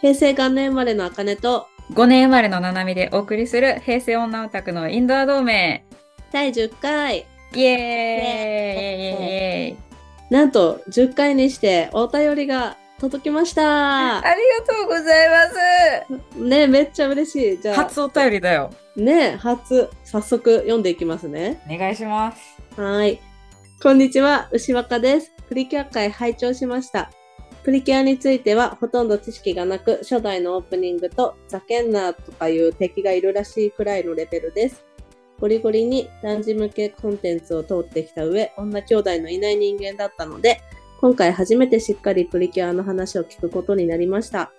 平成元年生まれのあかねと5年生まれのななみでお送りする平成女オタクのインドア同盟。第10回。イエーイ。イエーイ。イエーイなんと10回にしてお便りが届きました。ありがとうございます。ねめっちゃ嬉しい。じゃあ初お便りだよ。ね初。早速読んでいきますね。お願いします。はい。こんにちは。牛若です。プリキュア会拝聴しましたプリキュアについてはほとんど知識がなく、初代のオープニングとザケンナーとかいう敵がいるらしいくらいのレベルです。ゴリゴリに男児向けコンテンツを通ってきた上、女兄弟のいない人間だったので、今回初めてしっかりプリキュアの話を聞くことになりました。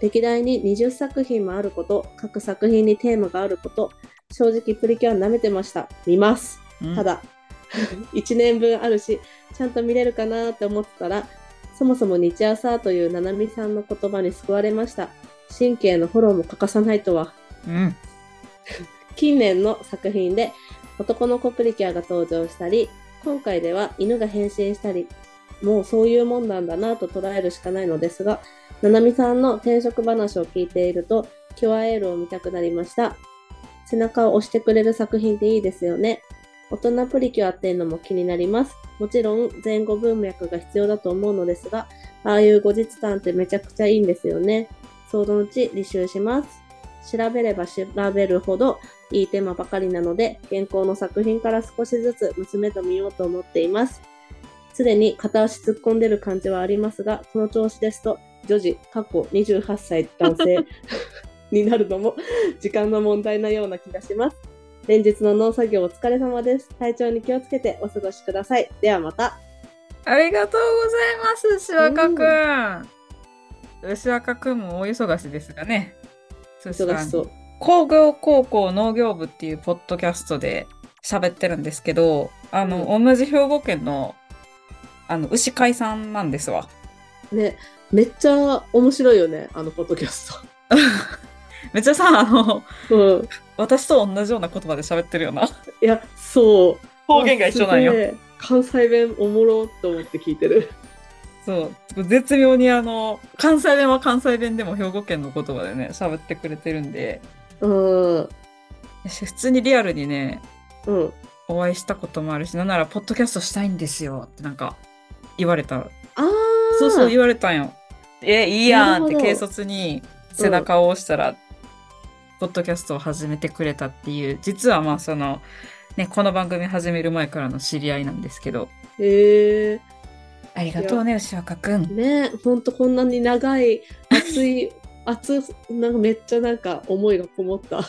歴代に20作品もあること、各作品にテーマがあること、正直プリキュア舐めてました。見ます。ただ、1年分あるし、ちゃんと見れるかなって思ってたら、そもそも日朝というななみさんの言葉に救われました。神経のフォローも欠かさないとは。うん近年の作品で男の子プリキュアが登場したり、今回では犬が変身したり、もうそういうもんなんだなと捉えるしかないのですが、ななみさんの転職話を聞いていると、キュアエールを見たくなりました。背中を押してくれる作品っていいですよね。大人プリキュアっていうのも気になります。もちろん前後文脈が必要だと思うのですが、ああいう後日談ってめちゃくちゃいいんですよね。そのうち履修します。調べれば調べるほどいいテーマばかりなので、現行の作品から少しずつ娘と見ようと思っています。すでに片足突っ込んでる感じはありますが、この調子ですと、女児、過去28歳男性 になるのも時間の問題なような気がします。連日の農作業お疲れ様です。体調に気をつけてお過ごしください。ではまた。ありがとうございます牛若くん、牛若くんも大忙しですがね忙しそう。工業高校農業部っていうポッドキャストで喋ってるんですけど、あの、同じ兵庫県の、あの、牛飼いさんなんですわ。ね、めっちゃ面白いよね、あのポッドキャス めっちゃさ、あの、ト。うん。私と同じような言葉で喋ってるよな。いや、そう。方言が一緒なんよ関西弁おもろと思って聞いてる。そう。絶妙にあの、関西弁は関西弁でも兵庫県の言葉でね、喋ってくれてるんで、うん。私普通にリアルにね、うん。お会いしたこともあるし、なんなら、ポッドキャストしたいんですよってなんか言われた。ああ。そうそう言われたんよ。え、いいやんって軽率に背中を押したら、ポッドキャストを始めてくれたっていう、実はまあその、ね、この番組始める前からの知り合いなんですけど、へえありがとうね、牛若くん。ねほんとこんなに長い、熱い、熱い、なんかめっちゃなんか思いがこもった。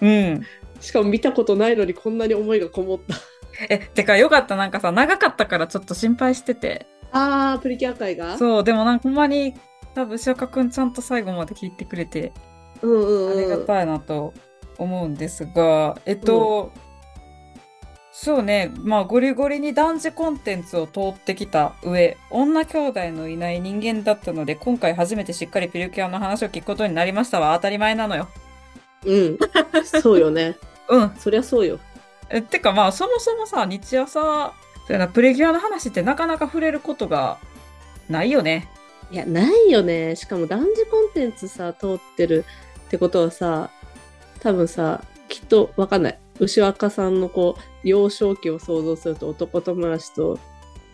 うん。しかも見たことないのにこんなに思いがこもった。え、てかよかった、なんかさ、長かったからちょっと心配してて。あー、プリキュア界が？そう、でもなんかほんまに、多分牛若くんちゃんと最後まで聞いてくれて、うんうんうん。ありがたいなと思うんですが、えっと、そうね、まあゴリゴリに男児コンテンツを通ってきた上、女兄弟のいない人間だったので、今回初めてしっかりピルキュアの話を聞くことになりましたわ。当たり前なのよ。うん。そうよね。うん。そりゃそうよ。えてかまあそもそもさ、日朝、そうやな、プリキュアの話ってなかなか触れることがないよね。いや、ないよね。しかも男児コンテンツさ、通ってるってことはさ、多分さ、きっとわかんない。牛若さんのこう、幼少期を想像すると男友達と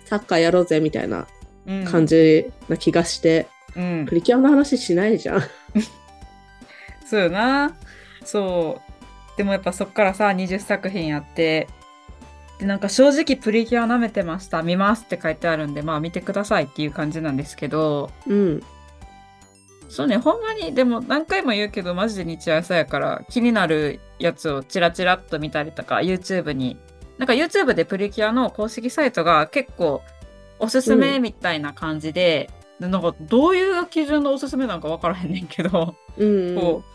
サッカーやろうぜみたいなうん。感じな気がして、うんプ。リキュアの話しないじゃん。そうよな。そう。でもやっぱそっからさ、20作品やって、で、なんか正直プリキュア舐めてました。見ますって書いてあるんで、まあ見てくださいっていう感じなんですけど、うん。そうね、ほんまに、でも何回も言うけど、マジで日朝やから、気になるやつをチラチラっと見たりとか、YouTube に、なんか YouTube でプリキュアの公式サイトが結構おすすめみたいな感じで、でなんかどういう基準のおすすめなんか分からへんねんけど、うん。こう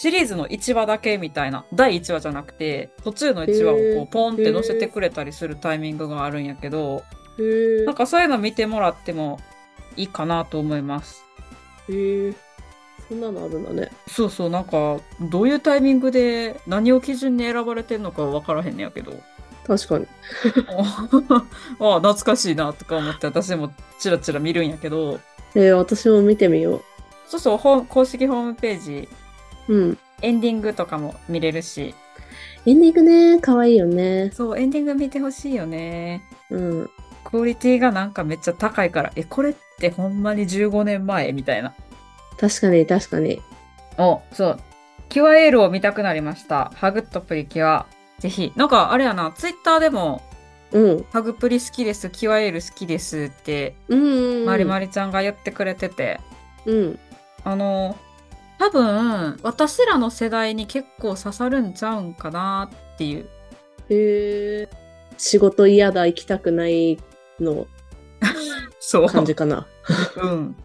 シリーズの1話だけみたいな第1話じゃなくて途中の1話をこうポンって載せてくれたりするタイミングがあるんやけどなんかそういうの見てもらってもいいかなと思いますへーそんなのあるんだね。そうそうなんかどういうタイミングで何を基準に選ばれてんのか分からへんねやけど確かに。ああ懐かしいなとか思って私もチラチラ見るんやけどえー、私も見てみよう。そうそう、公式ホームページ、うん。エンディングとかも見れるし、エンディングね、可愛いよね。そう、エンディング見てほしいよね。うん。クオリティがなんかめっちゃ高いから、え、これってほんまに15年前みたいな。確かに、確かに。お、そう。キュアエールを見たくなりました。ハグッとプリキュア。ぜひ。なんかあれやな、ツイッターでも、うん。ハグプリ好きです、キュアエール好きですって、うんうんうん。まりまりちゃんが言ってくれてて、うん。あの、多分、私らの世代に結構刺さるんちゃうんかなっていう。へえ。仕事嫌だ、行きたくないの そう。感じかな。うん。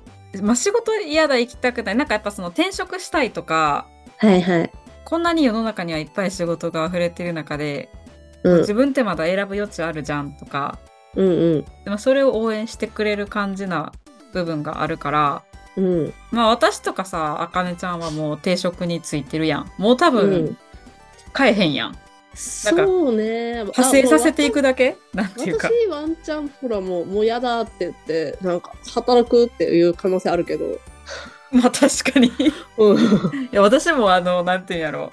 まあ、仕事嫌だ、行きたくない。なんかやっぱその転職したいとか、はいはい。こんなに世の中にはいっぱい仕事が溢れてる中で、うん。自分ってまだ選ぶ余地あるじゃんとか、うんうん。でもそれを応援してくれる感じな部分があるから、うん。まあ私とかさ、あかねちゃんはもう定職についてるやん。もう多う分ん、変えへんやん。そうね。派生させていくだけ？なんていうか。私ワンチャンほらもうもう嫌だって言ってなんか働くっていう可能性あるけど、まあ確かに。いうん、や私もあの、なんていうんやろ。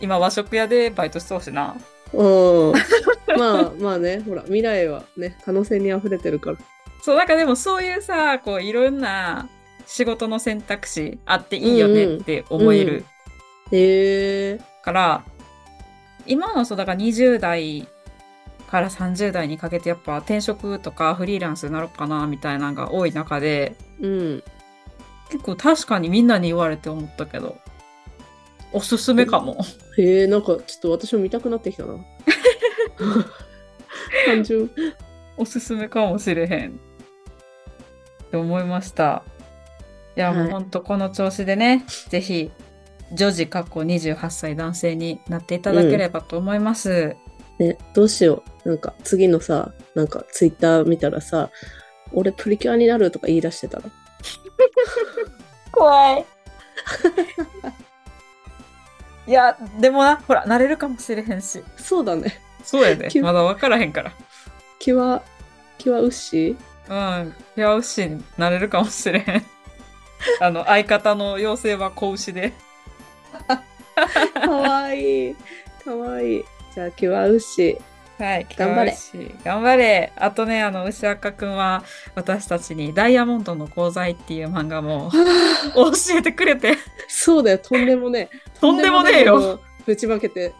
今和食屋でバイトしてほしいな。うん、まあまあねほら未来はね可能性に溢れてるからそう、なんかでもそういうさ、こういろんな仕事の選択肢あっていいよねって思えるへえから、今のそうだから20代から30代にかけてやっぱ転職とかフリーランスになろうかなみたいなのが多い中で、うん結構確かにみんなに言われて思ったけど、おすすめかも。へえなんかちょっと私も見たくなってきたな 単純おすすめかもしれへん。って思いました。いや、はいもうほんとこの調子でね、ぜひ、女児過去28歳男性になっていただければと思います。ねどうしようなんか次のさなんかツイッター見たらさ俺プリキュアになるとか言い出してたら 怖い。いや、でもな、ほら、なれるかもしれへんし。そうだねそうやね急。まだ分からへんから。キュアキュアウッシー？うん。ピュア牛になれるかもしれへん。あの、相方の妖精は子牛で。かわいい。かわいい。じゃあ、キュアウッシはい、頑張れ頑張れ。あとね、あの、牛赤くんは、私たちに、ダイヤモンドの鉱材っていう漫画も 教えてくれて、そうだよ、とんでもねえ。とんでもねえよ。ぶちまけて。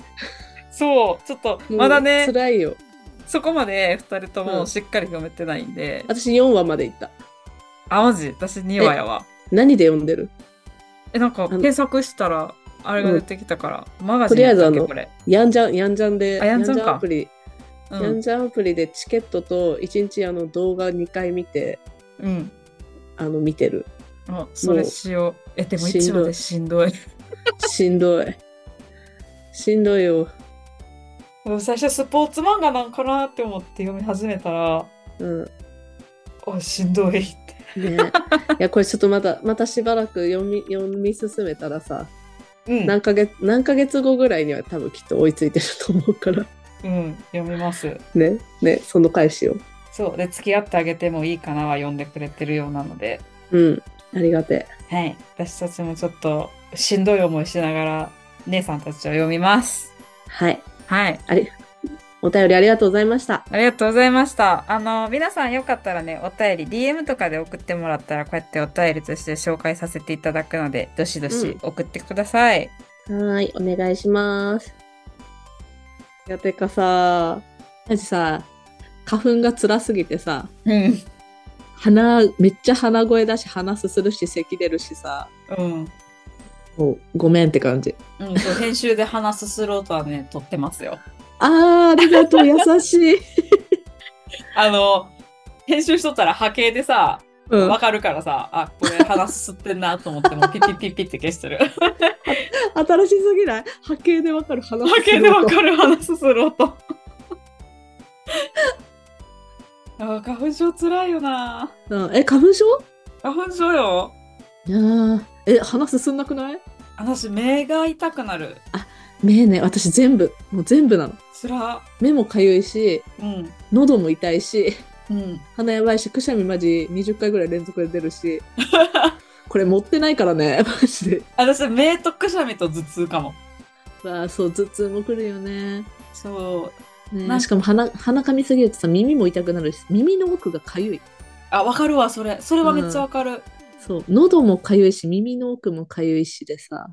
そう、ちょっと、まだね、辛いよ。そこまで二人とうんもしっかり読めてないんで、私4話まで行った。あ、マジ？私2話やわ。何で読んでる？え、なんかの検索したら、あれが出てきたから、マガジとンやったっけ、りあえずあのこれ。ヤンジャン、ヤンジャンで、あヤンジャンかアプリ、うん。ヤンジャンアプリでチケットと1日あの動画2回見て、うん。あの見てる。あ、それしよう。え、でも1しんどい話でしんどい。しんどい。しんどいよ。最初スポーツ漫画なんかなって思って読み始めたら、うん。あ、しんどいって。ね、いやこれちょっとまたまたしばらく読み読み進めたらさうん。何ヶ月何ヶ月後ぐらいには多分きっと追いついてると思うからうん、読みます。ねねその返しをそう。で、付き合ってあげてもいいかなは読んでくれてるようなので、うんありがてはい。私たちもちょっとしんどい思いしながら、姉さんたちを読みます。えはいはい。ありお便りありがとうございましたありがとうございました。あの、皆さんよかったらね、お便り、DM とかで送ってもらったら、こうやってお便りとして紹介させていただくので、どしどし送ってください。はーいお願いしますいやてかさマジさ花粉が辛すぎてさうん。鼻めっちゃ鼻声だし鼻すするし咳出るしさうん。ごめんって感じうん、そう、編集で話すスローとはね、撮ってますよ。あーありがとう優しい、あの、編集しとったら波形でさ、うんわ、かるからさ、あ、これ話すってんなと思っても、ピッピッピッピッって消してる。新しすぎない？波形でわかる話波形でわかる話すスロ ーと。あ花粉症つらいよな。うんえ花粉症？花粉症よ。いやーえ鼻進んなくない？私、目が痛くなる。目ね私全部もう全部なのつら。目もかゆいしうん。喉も痛いしうん。鼻やばいしくしゃみマジ20回ぐらい連続で出るし これ持ってないからね、マジで。私、目とくしゃみと頭痛かも。わあ、そう、頭痛もくるよね。そう。ねしかも鼻、鼻かみすぎるとさ、耳も痛くなるし、耳の奥がかゆい。あ、わかるわ、それ。それはめっちゃわかる。そう、喉もかゆいし、耳の奥もかゆいしでさ、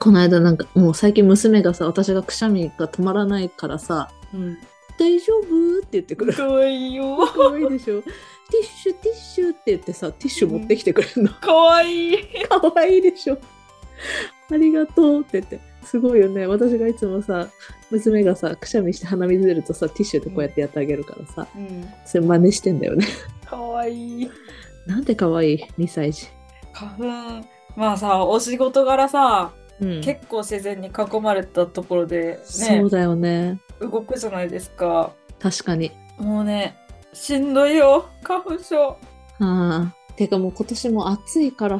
この間なんか、もう最近娘がさ、私がくしゃみが止まらないからさ、うん。大丈夫？って言ってくる。かわいいよ。かわいいでしょ？ティッシュ、ティッシュって言ってさ、ティッシュ持ってきてくれるの。かわいい。かわいいでしょ？ありがとうって言って。すごいよね。私がいつもさ、娘がさ、くしゃみして鼻水出るとさ、ティッシュでこうやってやってあげるからさ、うん。それ真似してんだよね。かわいい。なんてかわいい、2歳児。花粉。まあさ、お仕事柄さ、うん。結構自然に囲まれたところでねそう、だよね。動くじゃないですか。確かに。もうね、しんどいよ、花粉症。ああ。てかもう今年も暑いから。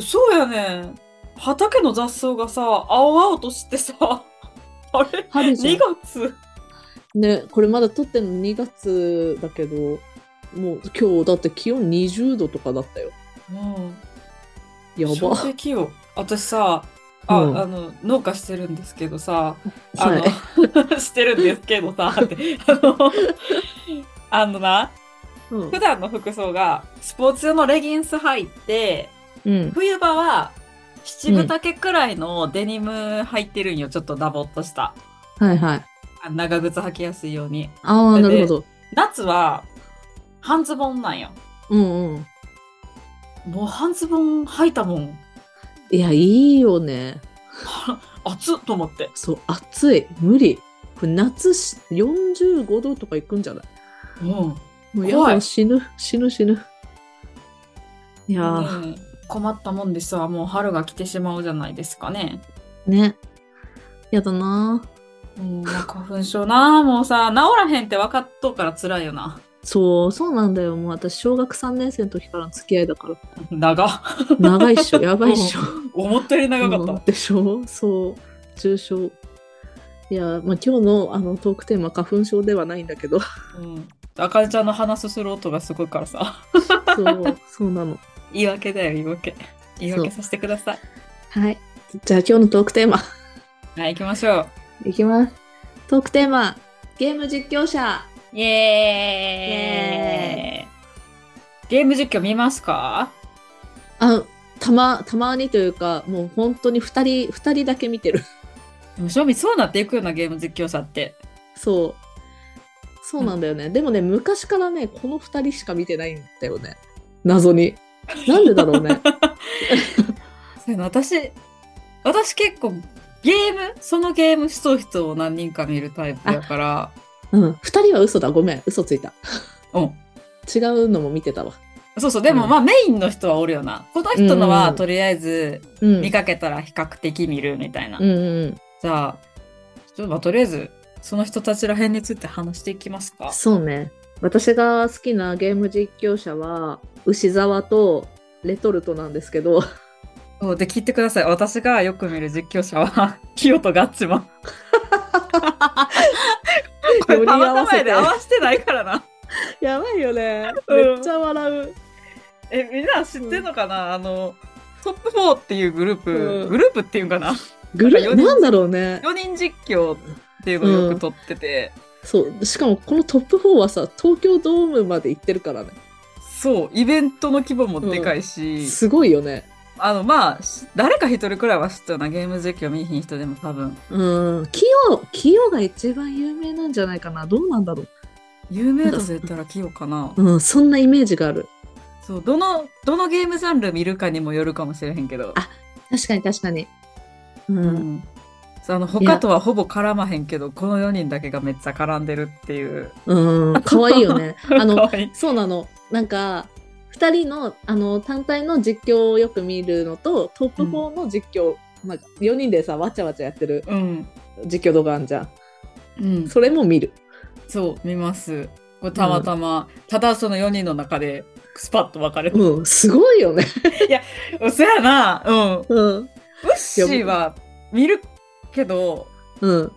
そうやね。畑の雑草がさ、青々としてさ、あれ？春じゃ ?2 ん。月ね、これまだ撮ってんの2月だけど、もう今日だって気温20度とかだったよ。うん。や衝ば。私さ、あ、うんあの、農家してるんですけどさ、あはい。の、してるんですけどさ、って、あの、あのな、うん普段の服装がスポーツ用のレギンス履いて、うん。冬場は七分丈くらいのデニム履いてるんよ、ちょっとダボっとした。はいはい。あ長靴履きやすいように。ああ、でなるほど。夏は半ズボンなんよ。うんうん。もう半ズボン履いたもん。いや、いいよね。熱っと思って。そう、暑い。無理。これ夏し45度とかいくんじゃない？うん。もうや怖いだ、死ぬ、死ぬ、死ぬ。いやー、ねえ困ったもんですわ。もう春が来てしまうじゃないですかね。ね。やだなうん、まあ花粉症な。もうさ、治らへんって分かっとうから辛いよな。そう、そうなんだよ。もう私、小学3年生の時からの付き合いだから。長っ。長いっしょ、やばいっしょ。思ったより長かったわ。うんでしょそう、重症。いや、まあ、今日のあのトークテーマ、花粉症ではないんだけど、うん。あかねちゃんの鼻すする音がすごいからさ。そう、そうなの。言い訳だよ、言い訳。言い訳させてください。はい。じゃあ今日のトークテーマ、はい、行きましょいきます。トークテーマ、ゲーム実況者。う。イエーイゲーム実況見ますか？あ、たま、たまにというか、もう本当に二人、二人だけ見てる。でも正味そうなっていくようなゲーム実況者って。そう。そうなんだよね。でもね、昔からね、この二人しか見てないんだよね。謎に。なんでだろうね。そういうの私、私結構ゲーム、そのゲームしとう人を何人か見るタイプだから、うん。二人は嘘だ。ごめん。嘘ついた。うん。違うのも見てたわ。そうそう、でもうんまあメインの人はおるよな。この人のうんはとりあえずうん。見かけたら比較的見るみたいな。うんうんじゃあ、ちょっとまあとりあえずその人たちら辺について話していきますか。そうね。私が好きなゲーム実況者は、牛沢とレトルトなんですけど、そうで、聞いてください。私がよく見る実況者は、キヨとガッチマン。これたまたまやで合わせてないからな。やばいよね。うんめっちゃ笑う。え、みんな知ってんのかな、あの、トップ4っていうグループ、うんグループっていうんかな？グルなんか四人なんだろうね。?4 人実況っていうのをよく撮ってて、そう。しかもこのトップ4はさ、東京ドームまで行ってるからね。そう、イベントの規模もでかいし、すごいよね。あの、まあ、し誰か一人くらいは知ってるな、ゲーム実況見ひん人でも多分。うん。キヨ、キヨが一番有名なんじゃないかな。どうなんだろう。有名度で言ったらキヨかな。うん、そんなイメージがある。そう、どの、どのゲームジャンル見るかにもよるかもしれへんけど。あ確かに確かに。う。うんうあの、他とはほぼ絡まへんけど、この4人だけがめっちゃ絡んでるっていう。うん。かわいいよね。あのそうなの。なんか、2人のあの単体の実況をよく見るのと、トップ4の実況、なんか4人でさ、わちゃわちゃやってるうん。実況動画あんじゃん。うん。それも見る。そう、見ます。たまたま、ただその4人の中で、スパッと分かれて。うん、すごいよね。そやな、うん。ウうん。ッシーは見るけど、うん。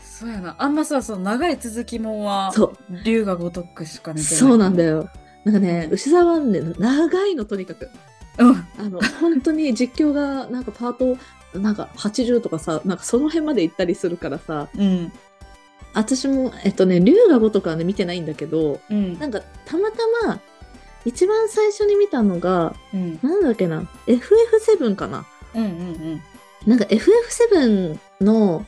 そうやな、あんまさ、その長い続きもんは、そう。龍が如くしか見てない。そうなんだよ。なんかね、牛沢はね、長いの、とにかく。うん。あの、本当に実況が、なんかパート、なんか80とかさ、なんかその辺まで行ったりするからさ、うん。私も、えっとね、龍が如くはね、見てないんだけど、うん。なんか、たまたま、一番最初に見たのが、うん。なんだっけな、FF7 かな。うん。うん。なんか FF7 の、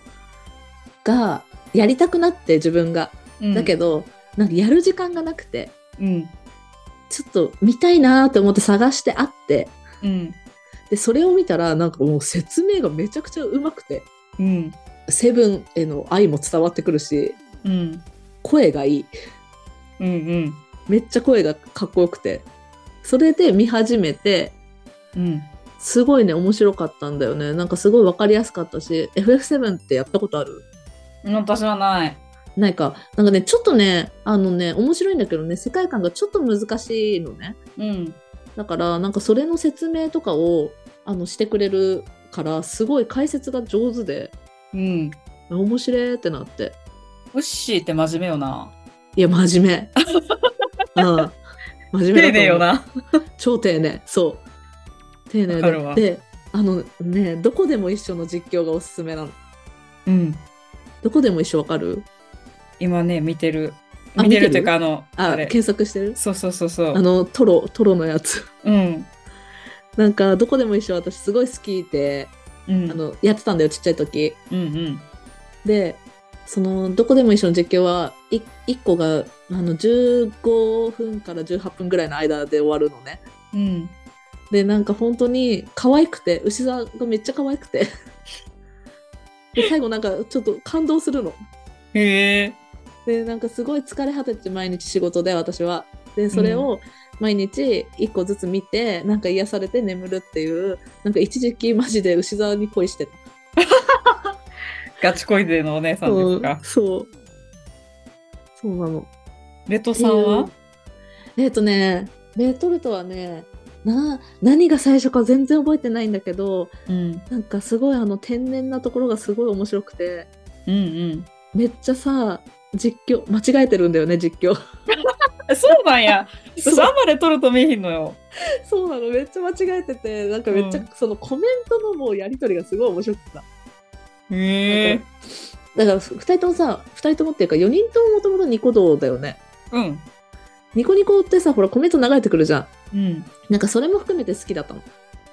が、やりたくなって、自分が。うん。だけど、なんかやる時間がなくて、うん。ちょっと見たいなーって思って探してあって、うん。で、それを見たら、なんかもう説明がめちゃくちゃうまくて、うん。セブンへの愛も伝わってくるし、うん。声がいい。うん。うん。めっちゃ声がかっこよくて。それで見始めて、うん。すごいね、面白かったんだよね。なんかすごいわかりやすかったし、FF7 ってやったことある？私はない。ないか。なんかね、ちょっとね、あのね、面白いんだけどね、世界観がちょっと難しいのね。うん。だから、なんかそれの説明とかを、あの、してくれるから、すごい解説が上手で、うん。面白いってなって。ウッシーって真面目よな。いや、真面目。うん。真面目丁寧よ。な。超丁寧。そう。丁寧で。で、あのね、どこでも一緒の実況がおすすめなの。うん。どこでも一緒わかる？今ね、見てる。あ見てる見てるっていうか、あの、あ。検索してる？そうそうそうそう。あの、トロ、トロのやつ。うん。なんか、どこでも一緒私すごい好きで、うん。あの、やってたんだよ、ちっちゃい時。うんうん。で、その、どこでも一緒の実況は、い1個が、あの、15分から18分ぐらいの間で終わるのね。うん。で、なんか本当に可愛くて、牛座がめっちゃ可愛くて。で、最後なんかちょっと感動するの。へえ。で、なんかすごい疲れ果てて毎日仕事で私は。で、それを毎日1個ずつ見て、なんか癒されて眠るっていう、なんか一時期マジで牛座に恋してた。ガチ恋でのお姉さんですか？そう。そうなの。レトさんは？えっ、とね、レトルトはね、な、何が最初か全然覚えてないんだけど、うん。なんかすごいあの天然なところがすごい面白くて、うんうん。めっちゃさ、実況、間違えてるんだよね、実況。そうなんや。私まレトルト見えひんのよ。そうなの、めっちゃ間違えてて、なんかめっちゃ、うんそのコメントのもうやりとりがすごい面白くてさ。へえ。だから2人ともさ、2人ともっていうか4人とももともとニコ動だよね。うん。ニコニコってさ、ほらコメント流れてくるじゃん。うん。なんかそれも含めて好きだったの。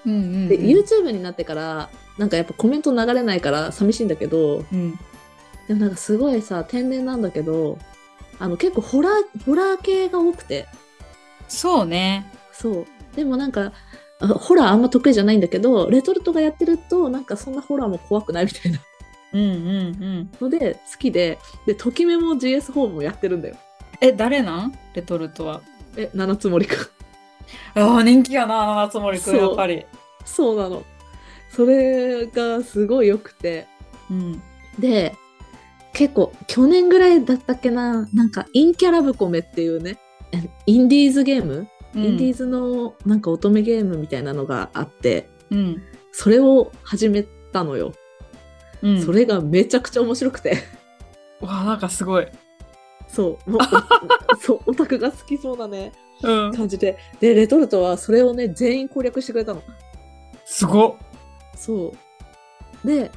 うんうん。で、YouTube になってから、なんかやっぱコメント流れないから寂しいんだけど、うん。でもなんかすごいさ、天然なんだけど、あの結構ホラー、ホラー系が多くて、そうね。そう。でもなんか、あホラーあんま得意じゃないんだけど、レトルトがやってると、なんかそんなホラーも怖くないみたいなうんうんうん。ので好きで、で、ときめも GS ホームもやってるんだよ。え、誰なん？レトルトは。え、七つ森くん。ああ、人気やな、七つ森くん、やっぱり。そうなの。それがすごい良くて。うん。で、結構、去年ぐらいだったっけな、なんか、インキャラブコメっていうね、えインディーズゲーム、インディーズのなんか乙女ゲームみたいなのがあって、うん。それを始めたのよ。うん。それがめちゃくちゃ面白くて。わあ、なんかすごい。そう、もうお そう、オタクが好きそうなね、うん。感じで。で、レトルトはそれをね、全員攻略してくれたの。すごっ。そう。で、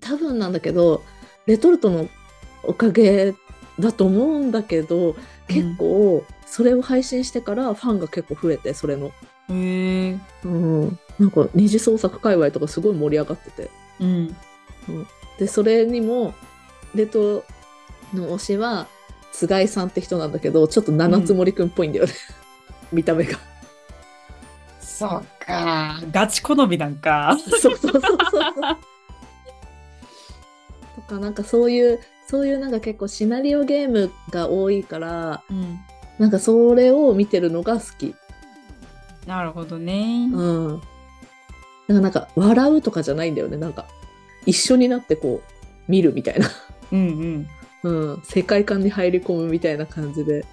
多分なんだけど、レトルトのおかげだと思うんだけど、結構、それを配信してからファンが結構増えて、それの。へえ。うん。なんか、二次創作界隈とかすごい盛り上がってて。うん。で、それにも、レトの推しは、菅井さんって人なんだけど、ちょっと七つ森くんっぽいんだよね。見た目が。そうか。ガチ好みなんか。そうそうそうそうか、なんかそういう、そういうなんか結構シナリオゲームが多いから、うん。なんかそれを見てるのが好き。なるほどね。うん。だからなんか笑うとかじゃないんだよね。なんか一緒になってこう見るみたいな。うんうん。うん。世界観に入り込むみたいな感じで。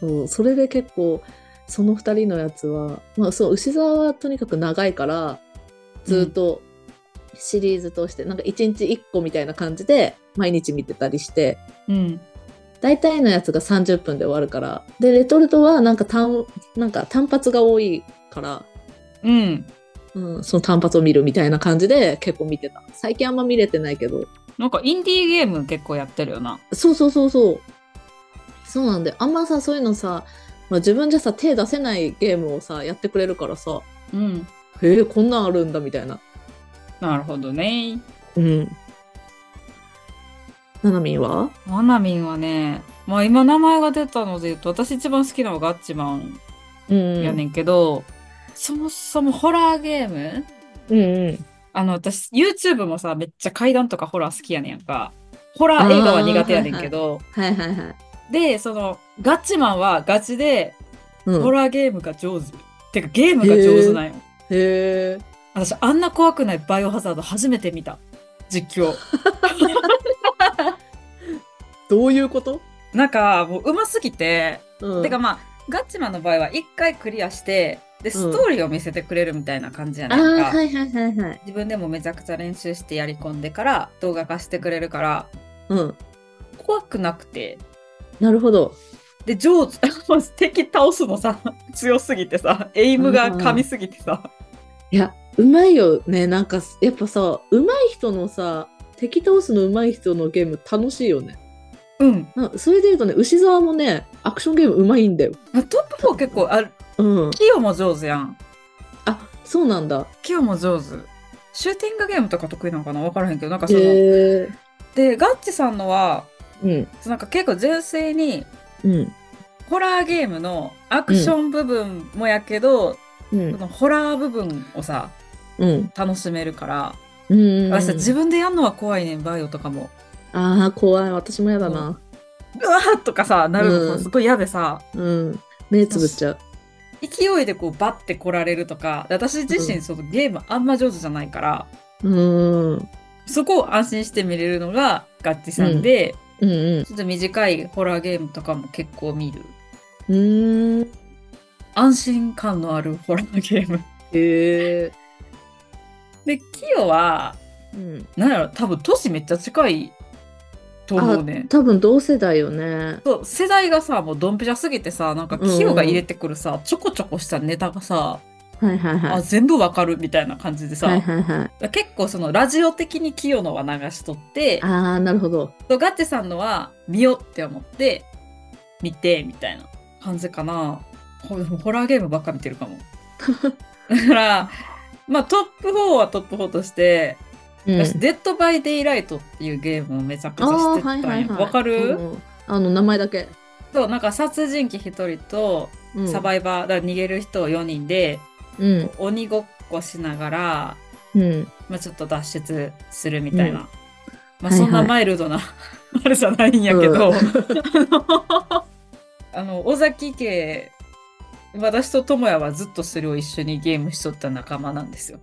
そう。それで結構、その二人のやつは、まあそう、牛沢はとにかく長いから、ずっとシリーズ通して、なんか一日一個みたいな感じで毎日見てたりして、うん。大体のやつが30分で終わるから。で、レトルトはなんか単、なんか単発が多いから、うん。うん、その単発を見るみたいな感じで結構見てた。最近あんま見れてないけど。なんかインディーゲーム結構やってるよな。そうそうそうそう。そうなんで、あんまさ、そういうのさ、まあ、自分じゃさ、手出せないゲームをさ、やってくれるからさ、うん。へえ、こんなんあるんだみたいな。なるほどね。うん。ななみんは？マナミンはね、まあ今名前が出たので言うと、私一番好きなのがガッチマンうん。やねんけど、そもそもホラーゲーム？うんうん。あの、私、YouTube もさ、めっちゃ怪談とかホラー好きやねんか。ホラー映画は苦手やねんけど、はいはいはい。で、その、ガッチマンはガチで、うん、ホラーゲームが上手。てか、ゲームが上手なんよ。へえ。私、あんな怖くないバイオハザード初めて見た。実況。どういうこと？なんか、もう上手すぎて、うん。てかまあ、ガッチマンの場合は一回クリアして、で、ストーリーを見せてくれるみたいな感じやあねんか。あ、はいはいはいはい。自分でもめちゃくちゃ練習してやり込んでから動画化してくれるから、うん。怖くなくて、なるほど。で、上手。敵倒すのさ、強すぎてさ、エイムが噛みすぎてさ。いや、うまいよね。なんか、やっぱさ、うまい人のさ、敵倒すのうまい人のゲーム楽しいよね。うん。なそれで言うとね、牛沢もね、アクションゲームうまいんだよ。あトップ4結構、あ、うん。キヨも上手やん。あ、そうなんだ。キヨも上手。シューティングゲームとか得意なのかな？わからへんけど、なんかその。で、ガッチさんのは、うん。なんか結構純粋に、うん。ホラーゲームのアクション部分もやけど、うんそ。のホラー部分をさ、うん。楽しめるから、うん。私さ自分でやんのは怖いねん、バイオとかも。ああ、怖い。私もやだな。うわーとかさ、なるのうんすごい嫌でさ、うん。目つぶっちゃう。勢いでこうバッて来られるとか、私自身そのゲームあんま上手じゃないから、うん。そこを安心して見れるのがガッチさんで、うんうん。ちょっと短いホラーゲームとかも結構見る。うーん。安心感のあるホラーゲーム。へえ。で、キヨは、うん。なんやろ、多分年めっちゃ近いと思うね。多分同世代よね。そう世代がさ、もうドンピシャすぎてさ、なんかキヨが入れてくるさ、ちょこちょこしたネタがさ、はいはいはい。あ、全部わかるみたいな感じでさ、はいはいはい。結構そのラジオ的にキヨのは流しとって、ああ、なるほど。ガッチさんのは見ようって思って、見て、みたいな感じかな。ほホラーゲームばっか見てるかも。だから、まあトップ4はトップ4として、うん私、 Dead by Daylight っていうゲームをめちゃくちゃああ、知ってたんよ。はいはいはい。わかる、うんあの、名前だけ。そう、なんか殺人鬼一人とうんサバイバー、だ逃げる人4人で、うん。鬼ごっこしながら、うん。まあ、ちょっと脱出するみたいな。うんまあ、はいはいそんなマイルドな、あれじゃないんやけど、うん あの、尾崎家、私と智也はずっとそれを一緒にゲームしとった仲間なんですよ。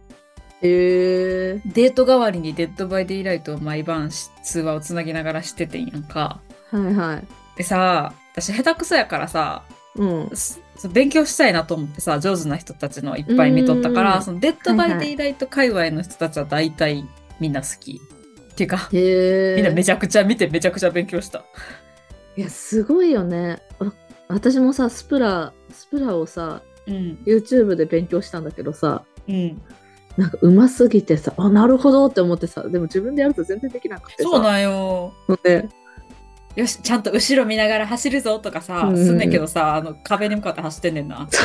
へえ。デート代わりにデッドバイデイライトを毎晩し通話をつなぎながらしててんやんか。はいはい。でさ、私下手くそやからさ、うん。す勉強したいなと思ってさ、上手な人たちのいっぱい見とったから、うんそのデッドバイデイライト界隈の人たちは大体みんな好き。っていうか、へえ。みんなめちゃくちゃ見てめちゃくちゃ勉強した。いや、すごいよね。わ私もさ、スプラ、スプラをさ、うん。YouTube で勉強したんだけどさ、うん。なんかうますぎてさ、あ、なるほどって思ってさ、でも自分でやると全然できなくてさ。そうなんよ。ね。よし、ちゃんと後ろ見ながら走るぞとかさ、うんうんすんねんけどさ、あの壁に向かって走ってんねんな。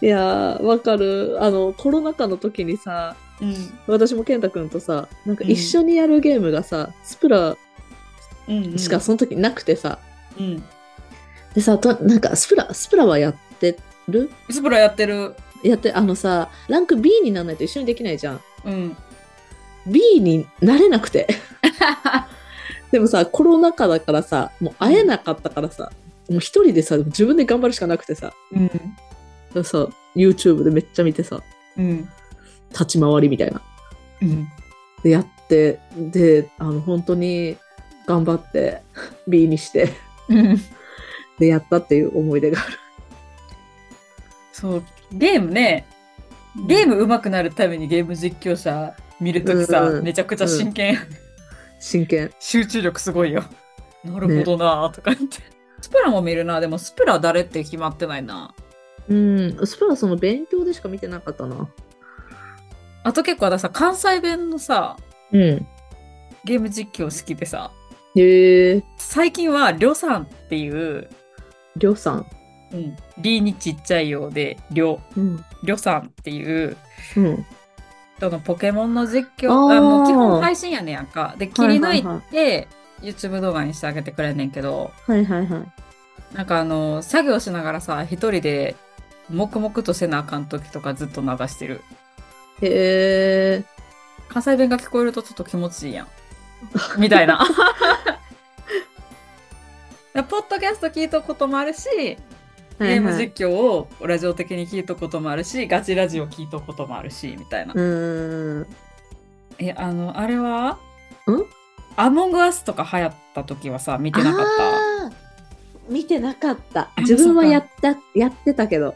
いやー、わかる。あの、コロナ禍の時にさ、うん。私も健太くんとさ、なんか一緒にやるゲームがさ、スプラうん、うん。しかその時なくてさ、うん。でさ、となんかスプラ、スプラはやってる？スプラやってる。やって、あのさ、ランク B にならないと一緒にできないじゃん。うん。B になれなくて。でもさ、コロナ禍だからさ、もう会えなかったからさ、もう一人でさ、自分で頑張るしかなくてさ、うん。でさ、YouTube でめっちゃ見てさ、うん。立ち回りみたいな。うん。で、やって、で、あの、本当に頑張って B にして、うん。で、やったっていう思い出がある。そう、ゲームね、ゲーム上手くなるためにゲーム実況者見るときさ、うんめちゃくちゃ真剣。真剣。集中力すごいよ。なるほどなーとか言って。スプラも見るな。でもスプラ誰って決まってないな。うん。スプラその勉強でしか見てなかったな。あと結構私さ、関西弁のさ、うん。ゲーム実況好きでさ、へえ。最近はりょさんっていう、りょうさん。うん、リにちっちゃいようで、りょ、うん。りょさんっていう、うん。そのポケモンの実況、あーあもう基本配信やねんやんか。で、切り抜いて、YouTube 動画にしてあげてくれんねんけど、はいはいはい。なんかあの、作業しながらさ、一人で、黙々とせなあかん時とかずっと流してる。へえ。関西弁が聞こえるとちょっと気持ちいいやん。みたいな。でポッドキャスト聞いたこともあるし、ゲーム実況をラジオ的に聞いたこともあるし、ガチラジオ聞いたこともあるし、みたいな。え、あの、あれは？ん？アモングアスとか流行った時はさ、見てなかった？見てなかった。あ自分はやった、やってたけど。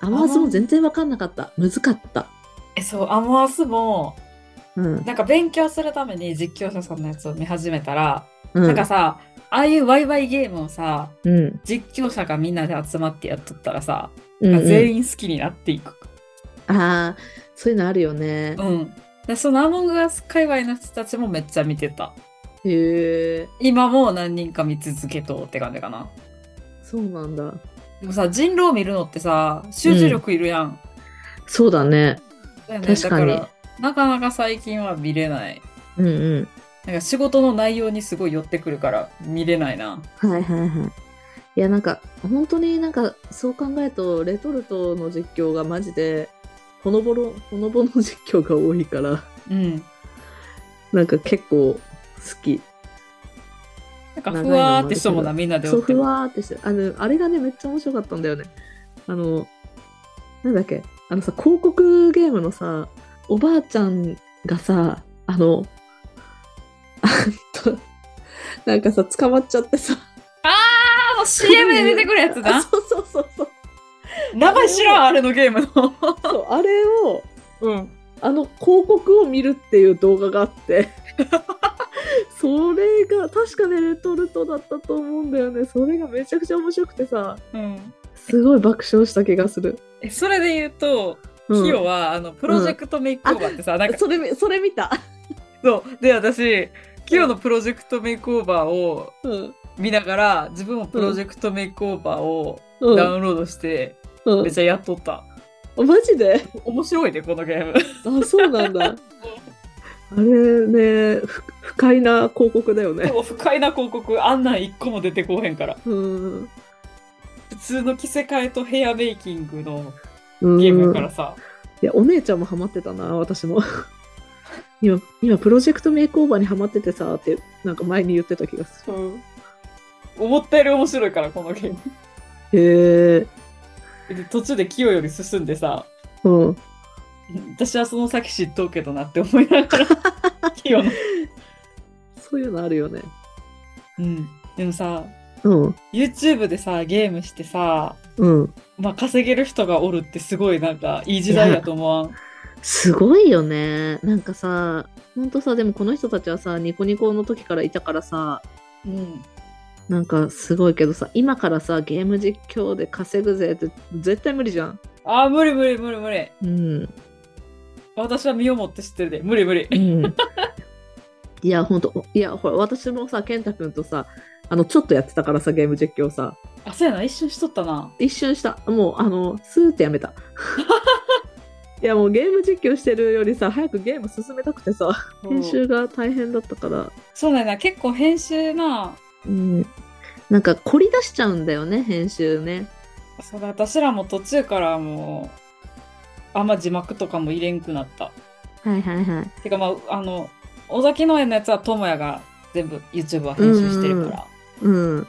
アマゾも全然わかんなかった。難かった。え、そう、アモアスも、うん。なんか勉強するために実況者さんのやつを見始めたら、うん。なんかさ、ああいうワイワイゲームをさ、うん。実況者がみんなで集まってやっとったらさ、うんうん全員好きになっていく。ああ、そういうのあるよね。うん。でそのアモングアス界隈の人たちもめっちゃ見てた。へえ、今も何人か見続けとうって感じかな。そうなんだ。でもさ、人狼見るのってさ、集中力いるやん。そうだね。ね確かになかなか最近は見れない。うんうん。なんか仕事の内容にすごい寄ってくるから見れないな。はいはいはい。いやなんか本当になんかそう考えるとレトルトの実況がマジでほのぼのほのぼの実況が多いからうん。なんか結構好き。なんかふわーってしょもな、みんなでそうふ。わーってしてあのあれがねめっちゃ面白かったんだよね。あのなんだっけあのさ広告ゲームのさおばあちゃんがさあのあとなんかさ捕まっちゃってさあの CM で出てくるやつあな。そうそうそうそう名前知らん、あれのゲームの。そうあれをうん。あの広告を見るっていう動画があってそれが確かねレトルトだったと思うんだよねそれがめちゃくちゃ面白くてさうん。すごい爆笑した気がする、え、それで言うと、うんキヨは、あの、プロジェクトメイクオーバーってさ、なんか、それみそれ見た、そう。で、私、キヨのプロジェクトメイクオーバーを見ながら、自分もプロジェクトメイクオーバーをダウンロードして、めっちゃやっとった。マジで面白いね、このゲーム。あそうなんだあれね不快な広告だよねそう不快な広告、あんなん一個も出てこへんから。うん普通の着せ替えとヘアメイキングのゲームやからさ。いやお姉ちゃんもハマってたな私も今今プロジェクトメイクオーバーにハマっててさってなんか前に言ってた気がするうん思ったより面白いから、このゲーム。へえで途中でキヨより進んでさ、うん私はその先知っとうけどなって思いながら、キヨの。そういうのあるよね。うん。でもさ、うん。YouTube でさ、ゲームしてさ、うん。まあ稼げる人がおるってすごいなんかいい時代やと思わん？すごいよね。なんかさ、ほんとさ、でもこの人たちはさ、ニコニコの時からいたからさ、うん。なんかすごいけどさ、今からさ、ゲーム実況で稼ぐぜって絶対無理じゃん。ああ、無理無理無理無理。うん。私は身をもって知ってるで。無理無理。うん。いや、ほんと、いや、ほら、私もさ、健太くんとさ、あの、ちょっとやってたからさ、ゲーム実況さ、あ、そうやな、一瞬しとったな。一瞬した。もう、あの、スーってやめた。いや、もうゲーム実況してるよりさ、早くゲーム進めたくてさ、編集が大変だったから、そうだよな、結構編集な、うん。なんか凝り出しちゃうんだよね、編集ね。そうだ、私らも途中からもう、あんま字幕とかも入れんくなった。はいはいはい。てかまあ、あの、尾崎農園のやつは智也が全部 YouTube は編集してるから。うん。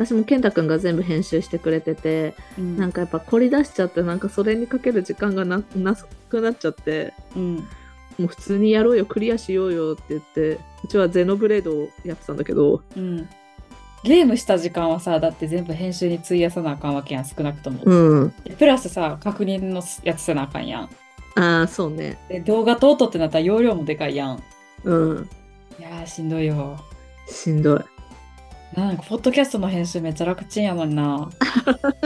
私も健太くんが全部編集してくれてて、うんなんかやっぱ凝り出しちゃって、なんかそれにかける時間がななくなっちゃって、うん。もう普通にやろうよ、クリアしようよって言って、うちはゼノブレードをやってたんだけど、うん。ゲームした時間はさ、だって全部編集に費やさなあかんわけやん、少なくとも。うん。でプラスさ、確認のやつせなあかんやん。ああ、そうね。で動画と音ってなったら容量もでかいやん。うん。いやー、しんどいよ。しんどい。なんか、ポッドキャストの編集めっちゃ楽ちんやのにな。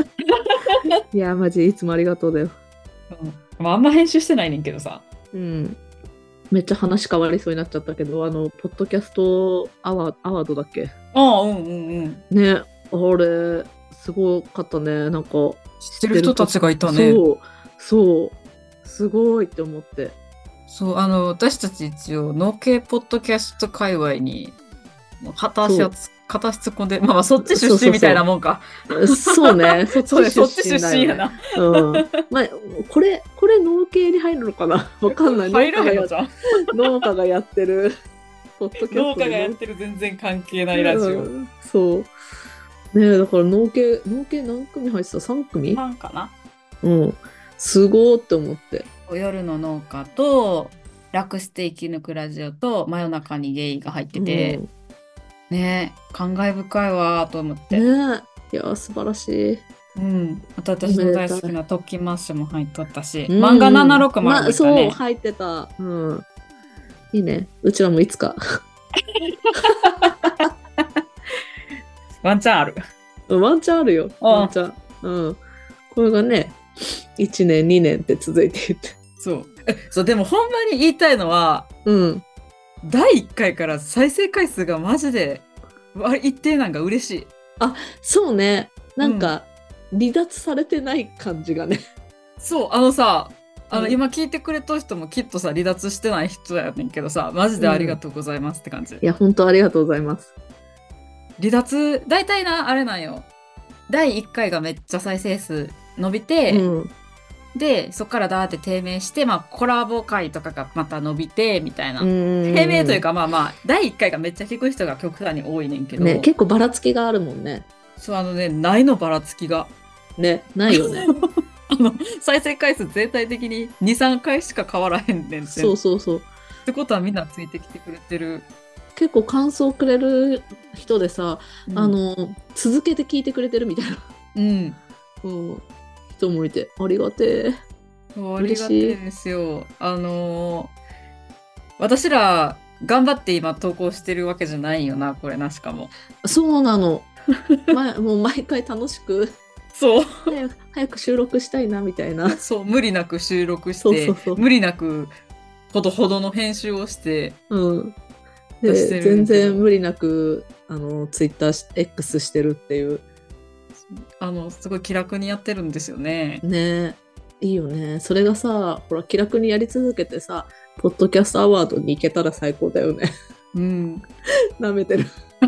いや、マジいつもありがとうだよ。うんまあ、あんま編集してないねんけどさ。うん。めっちゃ話変わりそうになっちゃったけど、あの、ポッドキャストアワアワードだっけ？ああ、うんうんうん。ね、あれ、すごかったね。なんか、知ってる人たちがいたね。そう、そう、すごいって思って。そう、あの、私たち一応、農系ポッドキャスト界隈に、片足をつ、片足突っ込んで、まあまあ、そっち出身みたいなもんか。そうね、そっち出出身ね。身やな。うん。まあ、これ、これ農系に入るのかな？わかんない。入らへんのじゃん。農家がやってる、ポッドキャストで農家がやってる全然関係ないラジオ。うんそう。ねえ、だから農系、農系何組入ってた ?3 組？なんかなうん。すごーって思って。夜の農家と、楽して生き抜くラジオと、真夜中にゲイが入ってて、ね感慨深いわーと思って。うんねえ。いや、素晴らしい。うん。あと私の大好きなトッキンマッシュも入っとったし、うん漫画760もまあ、そう、入ったね。入ってた。うん。いいね。うちらもいつか。ワンチャンある。うんワンチャンあるよ。ワンチャン。うん。これがね、1年、2年って続いていって。そう。えそう、でもほんまに言いたいのは、うん。第1回から再生回数がマジでわ一定なんか嬉しい。そうね。なんか、離脱されてない感じがね。そう、あのさ、あの、うん今聞いてくれた人もきっとさ、離脱してない人やねんけどさ、マジでありがとうございますって感じ。いや、本当ありがとうございます。離脱、大体な、あれなんよ。第1回がめっちゃ再生数伸びて、うん。で、そっからダーって低迷して、まあ、コラボ回とかがまた伸びて、みたいな。低低迷というか、まあまあ、第1回がめっちゃ聞く人が極端に多いねんけど、ね、結構ばらつきがあるもんね。そう、あのね、ないのばらつきが。ね、ないよね。あの、再生回数全体的に2、3回しか変わらへんねんて。そうそうそう。ってことはみんなついてきてくれてる。結構感想くれる人でさ、うんあ、の、続けて聞いてくれてるみたいな、うん。うん、人もいて、ありがてえ。ありがてえですよ。あのー私ら、頑張って今投稿してるわけじゃないよな、これな、しかも。そうなの。ま、もう毎回楽しくそう。早く収録したいなみたいな。そう、無理なく収録して、そうそう無理なく、ほどほどの編集をして、うん。で全然無理なくあのツイッター X してるっていうあの、すごい気楽にやってるんですよね。ねいいよねそれがさほら気楽にやり続けてさポッドキャストアワードに行けたら最高だよねうん。なめてる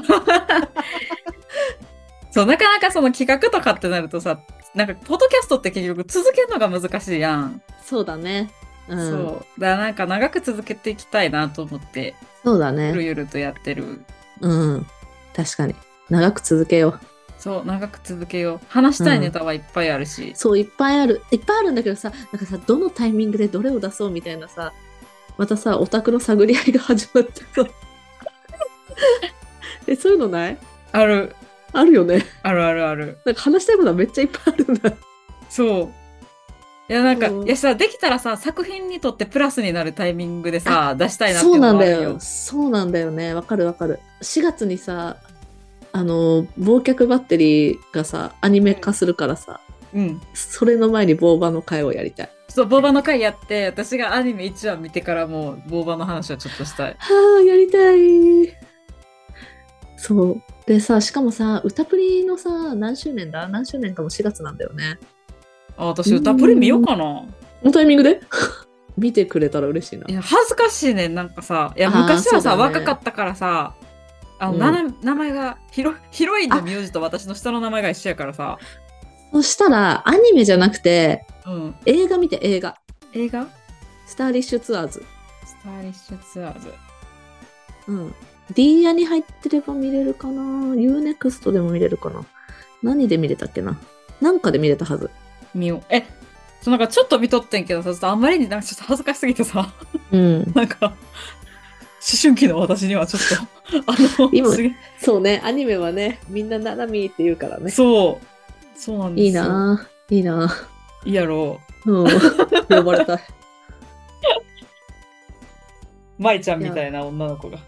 そう、なかなかその企画とかってなるとさ、なんか、ポッドキャストって結局続けるのが難しいやん。そうだねうんそう。だからなんか長く続けていきたいなと思って、そうだゆるねゆるとやってる。うん確かに長く続けようそう、長く続けよう。話したいネタはいっぱいあるし。そういっぱいあるいっぱいあるんだけどさなんかさどのタイミングでどれを出そうみたいなさまたさオタクの探り合いが始まってさ えそういうのない？ある、あるよねあるあるある。なんか話したいことはめっちゃいっぱいあるんだそう。いや、なんか、うんいやさ、できたらさ、作品にとってプラスになるタイミングでさ、出したいなっていそううな。んだよ。そうなんだよね。わかるわかる。4月にさ、あの、忘却バッテリーがさ、アニメ化するからさ、うん。それの前にボーバの会をやりたい。そう、ボーバの回やって、私がアニメ1話見てからもう、ボーバの話をちょっとしたい。はあ、やりたい。そう。でさ、しかもさ、歌プリのさ、何周年だ？何周年かも4月なんだよね。あ、私歌プリ見ようかな。このタイミングで？見てくれたら嬉しいな。いや、恥ずかしいねん、なんかさ。いや、昔はさ、ね若かったからさ、あの、うん名前がヒロ、ヒロインの名字と私の下の名前が一緒やからさ。そしたら、アニメじゃなくて、うん。映画見て映画。映画？スターリッシュツアーズ。スタイリッシュツアーズ。うん。D アに入ってれば見れるかな ?Unext でも見れるかな？何で見れたっけな？なんかで見れたはず。見よう。え、そうなんかちょっと見とってんけどさ、ちょっとあんまりになんかちょっと恥ずかしすぎてさ、うん。なんか、思春期の私にはちょっと、あの、今そうね、アニメはね、みんなナナミーって言うからね。そう。そうなんですよ。いいなぁ。いいなぁ。いいやろうん。呼ばれたい。舞ちゃんみたいな女の子が。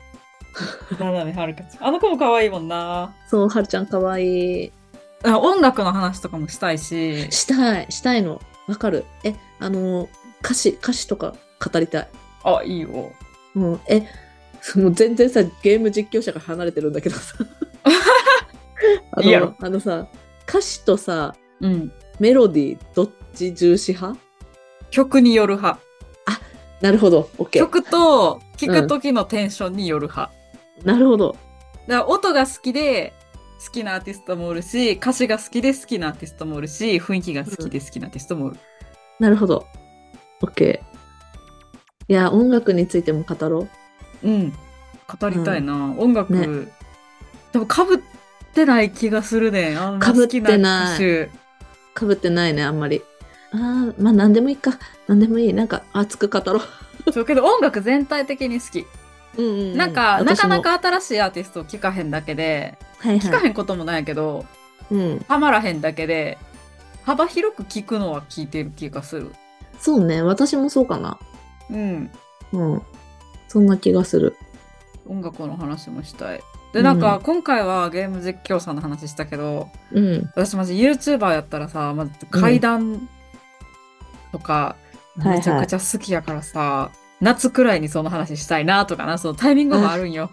七海はるかちゃん。あの子も可愛いもんな。そう、はるちゃんかわい音楽の話とかもしたいし。したい、したいの。わかる。え、あの、歌詞、歌詞とか語りたい。あ、いいよ。うん、え、もう全然さ、ゲーム実況者から離れてるんだけどさ。あの、あのさ、歌詞とさ、うん。メロディー、どっち重視派？曲による派。なるほど、OK。曲と聴く時のテンションによる派。なるほど。だから音が好きで好きなアーティストもおるし、歌詞が好きで好きなアーティストもおるし、雰囲気が好きで好きなアーティストもおる。なるほど。OK。いや、音楽についても語ろうん。語りたいな。音楽、ねでもかぶってない気がするね。あんま好きな。かぶってないね、あんまり。ああ、まあ何でもいいか。何でもいい。なんか熱く語ろう。そうけど音楽全体的に好き。うんうんうんなんか、なかなか新しいアーティストを聴かへんだけで、はい聴かはい。へんこともないけど、うん。ハマらへんだけで、幅広く聴くのは聴いてる気がする。そうね、私もそうかな。うん。うん。そんな気がする。音楽の話もしたい。で、なんか、今回はゲーム実況さんの話したけど、うん。私マジ YouTuber やったらさ、まず階段とか、はいはいめちゃくちゃ好きやからさ、夏くらいにその話したいなとかな、そのタイミングもあるんよ。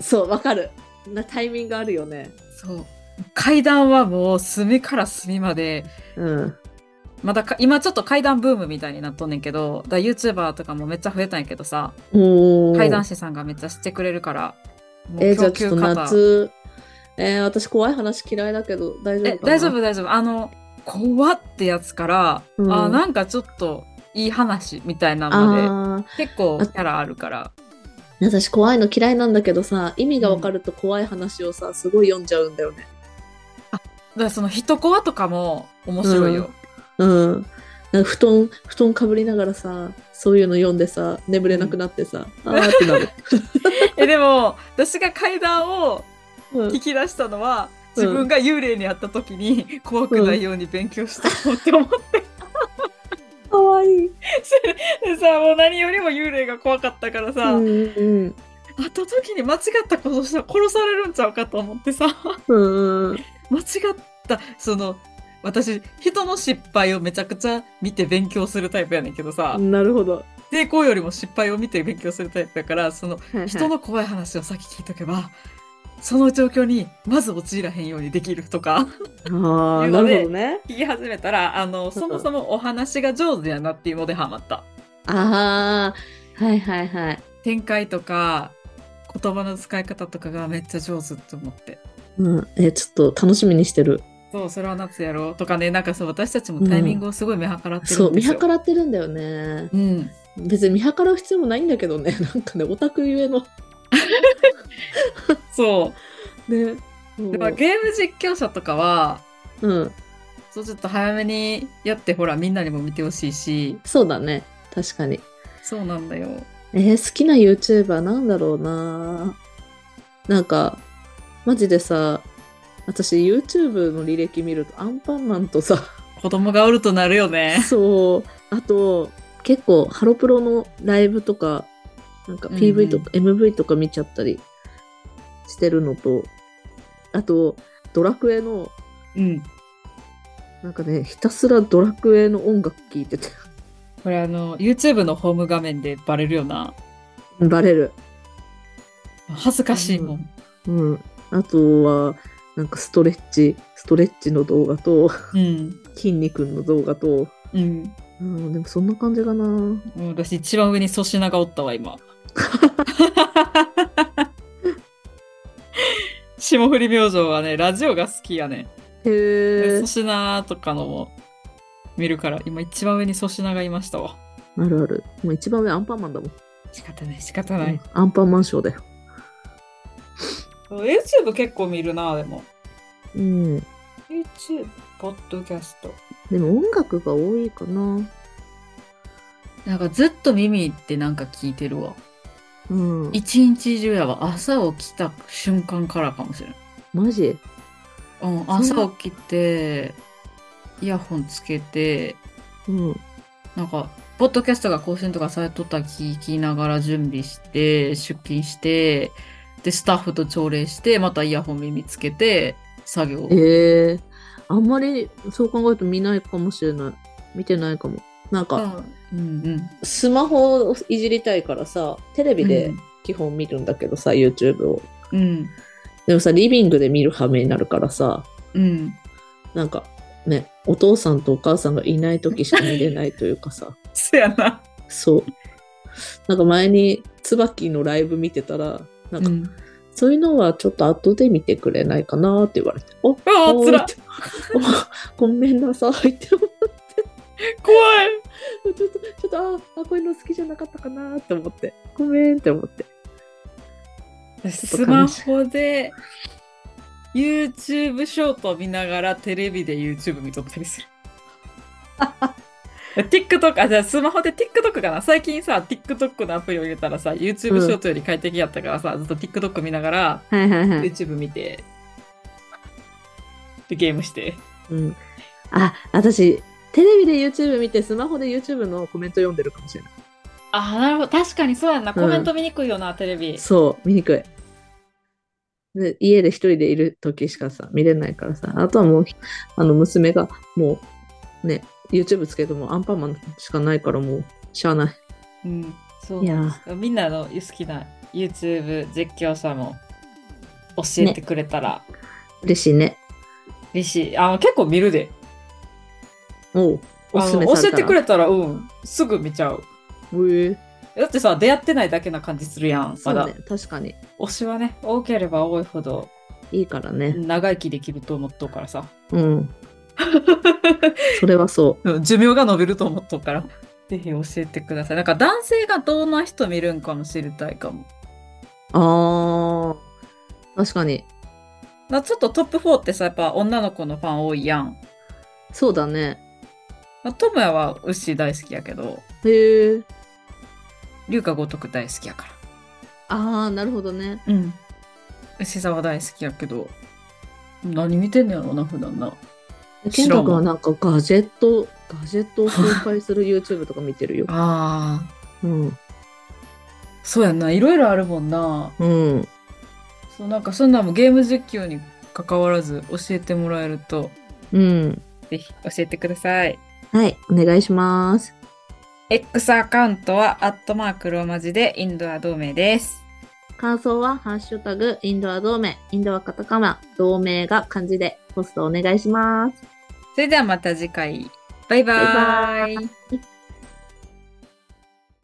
そう、わかる。なタイミングあるよね。そう。階段はもう隅から隅まで、うん。まだか今ちょっと階段ブームみたいになっとんねんけど、だ YouTuber とかもめっちゃ増えたんやけどさ、おー。階段師さんがめっちゃしてくれるから、もうえーじゃあちょっと方夏、えー私怖い話嫌いだけど大丈夫かな？え大丈夫大丈夫。あの怖ってやつから、うん。あなんかちょっといい話みたいなのあで結構キャラあるから。ー私怖いの嫌いなんだけどさ意味がわかると怖い話をさすごい読んじゃうんだよね。だからその人コアとかも面白いよ、うんなんか布団布団かぶりながらさそういうの読んでさ眠れなくなってさ、あーってなる、えでも私が階段をうん。聞き出したのは、うん。自分が幽霊に会った時に怖くないように勉強したのって思って、かわいい、でさもう何よりも幽霊が怖かったからさ、うんうん。会った時に間違ったことしたら殺されるんちゃうかと思ってさ。うんうん。間違ったその私人の失敗をめちゃくちゃ見て勉強するタイプやねんけどさ、なるほど、成功よりも失敗を見て勉強するタイプやからその人の怖い話を先聞いとけばその状況にまず陥らへんようにできるとか。ああなるほどね。聞き始めたらあのそもそもお話が上手やなっていうのでハマった。ああはいはいはい。展開とか言葉の使い方とかがめっちゃ上手って思って。うん、えちょっと楽しみにしてる。そうそれは夏やろうとかねなんかそう私たちもタイミングをすごい見計らってるんですよ、そう、見計らってるんだよね。うん別に見計らう必要もないんだけどね。なんかね、オタクゆえの。そうね。だからゲーム実況者とかはうん。そうちょっと早めにやってほらみんなにも見てほしいしそうだね。確かに。そうなんだよえー好きな YouTuber なんだろうななんか、マジでさ、私 YouTube の履歴見るとアンパンマンとさ、子供がおるとなるよね。そう、あと、結構ハロプロのライブとか、なんか PV とか MV とか見ちゃったりしてるのと、あと、ドラクエの、うん。なんかね、ひたすらドラクエの音楽聴いてて、これあの YouTube のホーム画面でバレるよな。バレる。恥ずかしいもん。うん。あとは、なんかストレッチ、ストレッチの動画と、うん筋肉の動画と、うんうん、でもそんな感じかな。私一番上に粗品がおったわ今 霜降り明星はねラジオが好きやねへえ粗。品とかのも見るから今一番上に粗品がいましたわあるある。もう一番上アンパンマンだもん。仕方ない仕方ない、アンパンマンショーだよ。YouTube 結構見るなでもうん。YouTube ポッドキャストでも音楽が多いかな。なんかずっと耳ってなんか聞いてるわうん。一日中やわ朝起きた瞬間からかもしれないマジ？うん、朝起きて、イヤホンつけて、うん。なんか、ポッドキャストが更新とかされとったら聞きながら準備して、出勤して、で、スタッフと朝礼して、またイヤホン耳つけて、作業。ええあんまりそう考えると見ないかもしれない。見てないかも。なんか、うんうん。スマホをいじりたいからさ、テレビでうん基本見るんだけどさ、YouTube を。うん。でもさ、リビングで見る羽目になるからさ、うん。なんかね、お父さんとお母さんがいない時しか見れないというかさ、そやな。そう。なんか前に椿のライブ見てたら、なんか、うん。そういうのはちょっと後で見てくれないかなって言われて、おああ、つらごめんなさいって思って、怖いちょっと、ちょっと、ああ、こういうの好きじゃなかったかなって思って、ごめんって思って。スマホで YouTube ショート見ながらテレビで YouTube 見とったりする。TikTok、あ、じゃあスマホで TikTok かな？最近さ、TikTok のアプリを入れたらさ、YouTube ショートより快適やったからさ、ずっと TikTok 見ながらはいはいはい。YouTube 見て、で、ゲームして。うん。あ、私、テレビで YouTube 見て、スマホで YouTube のコメント読んでるかもしれない。あ、なるほど。確かにそうやんな。コメント見にくいよな、テレビ。そう、見にくい。で家で一人でいる時しかさ、見れないからさ、あとはもう、あの、娘がもう、ね、YouTube つけてもアンパンマンしかないからもう、しゃあない。うん。そうなんみんなの好きな YouTube 実況者も教えてくれたら嬉しいね。嬉しい。あ結構見るで。おう、おすすめ教えされたら。てくれたら、うん、すぐ見ちゃう。へえだってさ、出会ってないだけな感じするやん、まだ。そうね、確かに。推しはね、多ければ多いほどいいからね。長生きできると思っとうからさ。うん。それはそうん寿命が伸びると思っとうから。ぜひ教えてください。なんか男性がどんな人見るんかも知りたいかも。う。あー、確かに。なちょっとトップ4ってさ、やっぱ女の子のファン多いやん。そうだね。まあ、トムヤは牛大好きやけど、へえ。龍華如く大好きやから。あー、なるほどね。うん。牛沢大好きやけど、何見てんねやろな、普段な。健太君はなんかガジェット、ガジェットを紹介する YouTube とか見てるよ。ああ、うん。そうやんな、いろいろあるもんな。うん。そう、なんかそんなんもゲーム実況に関わらず教えてもらえると、うん。ぜひ教えてください。はい、お願いします。X アカウントは、アットマークローマ字でインドア同盟です。感想は、ハッシュタグ、インドア同盟、インドアカタカナ、同盟が漢字でポストお願いします。それではまた次回。バイババイバイ。